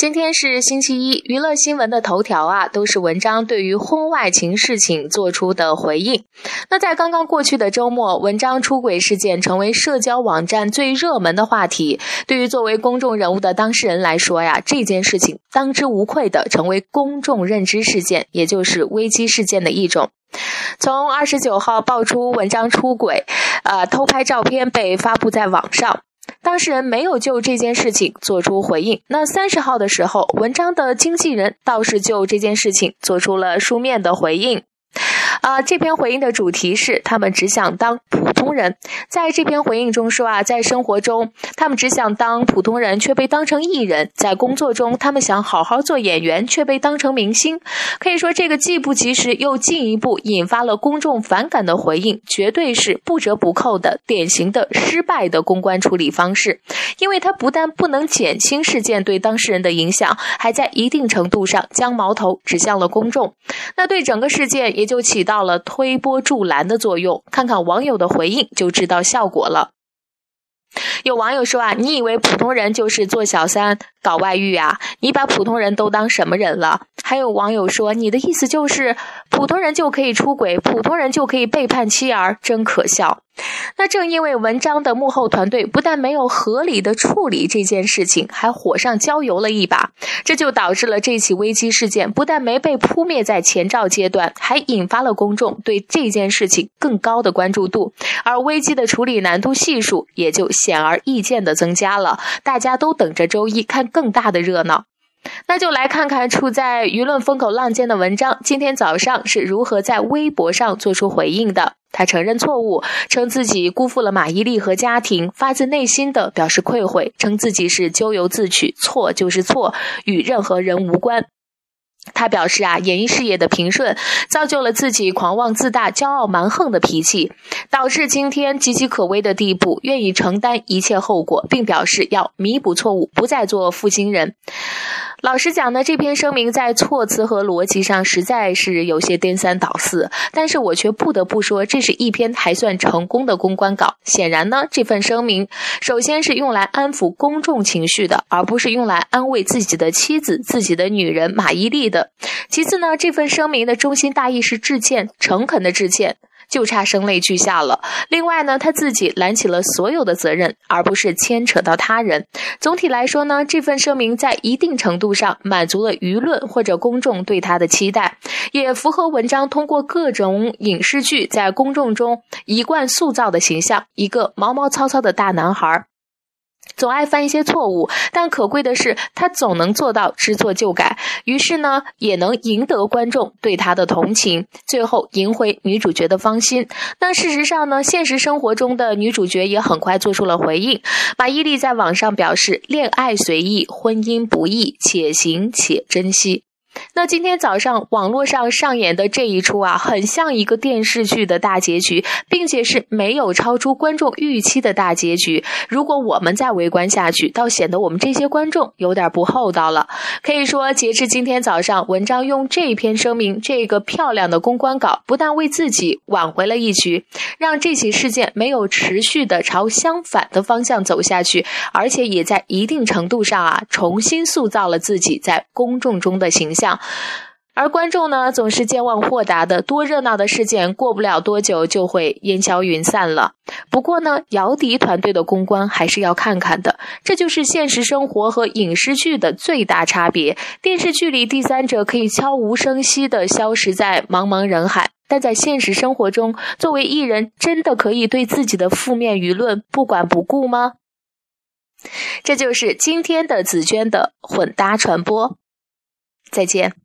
今天是星期一，娱乐新闻的头条啊，都是文章对于婚外情事情做出的回应。那在刚刚过去的周末，文章出轨事件成为社交网站最热门的话题。对于作为公众人物的当事人来说呀，这件事情当之无愧的成为公众认知事件，也就是危机事件的一种。从二十九号爆出文章出轨，呃，偷拍照片被发布在网上。当事人没有就这件事情做出回应。那三十号的时候，文章的经纪人倒是就这件事情做出了书面的回应。啊，这篇回应的主题是他们只想当普普通人。在这篇回应中说啊，在生活中他们只想当普通人，却被当成艺人；在工作中他们想好好做演员，却被当成明星。可以说，这个既不及时又进一步引发了公众反感的回应，绝对是不折不扣的典型的失败的公关处理方式。因为它不但不能减轻事件对当事人的影响，还在一定程度上将矛头指向了公众。那对整个事件也就起到。了推波助澜的作用，看看网友的回回应就知道效果了。有网友说啊，你以为普通人就是做小三搞外遇啊？你把普通人都当什么人了？还有网友说，你的意思就是普通人就可以出轨，普通人就可以背叛妻儿，真可笑。那正因为文章的幕后团队不但没有合理的处理这件事情，还火上浇油了一把，这就导致了这起危机事件不但没被扑灭在前兆阶段，还引发了公众对这件事情更高的关注度，而危机的处理难度系数也就显而易见的增加了。大家都等着周一看更大的热闹。那就来看看处在舆论风口浪尖的文章今天早上是如何在微博上做出回应的。他承认错误，称自己辜负了马伊琍和家庭，发自内心的表示愧悔，称自己是咎由自取，错就是错，与任何人无关。他表示啊，演艺事业的平顺造就了自己狂妄自大、骄傲蛮横的脾气，导致今天岌岌可危的地步，愿意承担一切后果，并表示要弥补错误，不再做负心人。老实讲呢，这篇声明在措辞和逻辑上实在是有些颠三倒四，但是我却不得不说，这是一篇还算成功的公关稿。显然呢，这份声明首先是用来安抚公众情绪的，而不是用来安慰自己的妻子、自己的女人马伊琍的。其次呢，这份声明的中心大意是致歉，诚恳的致歉。就差声泪俱下了。另外呢，他自己揽起了所有的责任，而不是牵扯到他人。总体来说呢，这份声明在一定程度上满足了舆论或者公众对他的期待，也符合文章通过各种影视剧在公众中一贯塑造的形象：一个毛毛糙糙的大男孩。总爱犯一些错误，但可贵的是，他总能做到知错就改。于是呢，也能赢得观众对他的同情，最后赢回女主角的芳心。那事实上呢，现实生活中的女主角也很快做出了回应。马伊琍在网上表示：“恋爱随意，婚姻不易，且行且珍惜。”那今天早上网络上上演的这一出啊，很像一个电视剧的大结局，并且是没有超出观众预期的大结局。如果我们再围观下去，倒显得我们这些观众有点不厚道了。可以说，截至今天早上，文章用这篇声明，这个漂亮的公关稿，不但为自己挽回了一局，让这起事件没有持续的朝相反的方向走下去，而且也在一定程度上啊，重新塑造了自己在公众中的形象。而观众呢，总是健忘豁达的，多热闹的事件，过不了多久就会烟消云散了。不过呢，姚笛团队的公关还是要看看的，这就是现实生活和影视剧的最大差别。电视剧里，第三者可以悄无声息的消失在茫茫人海，但在现实生活中，作为艺人，真的可以对自己的负面舆论不管不顾吗？这就是今天的紫娟的混搭传播。再见。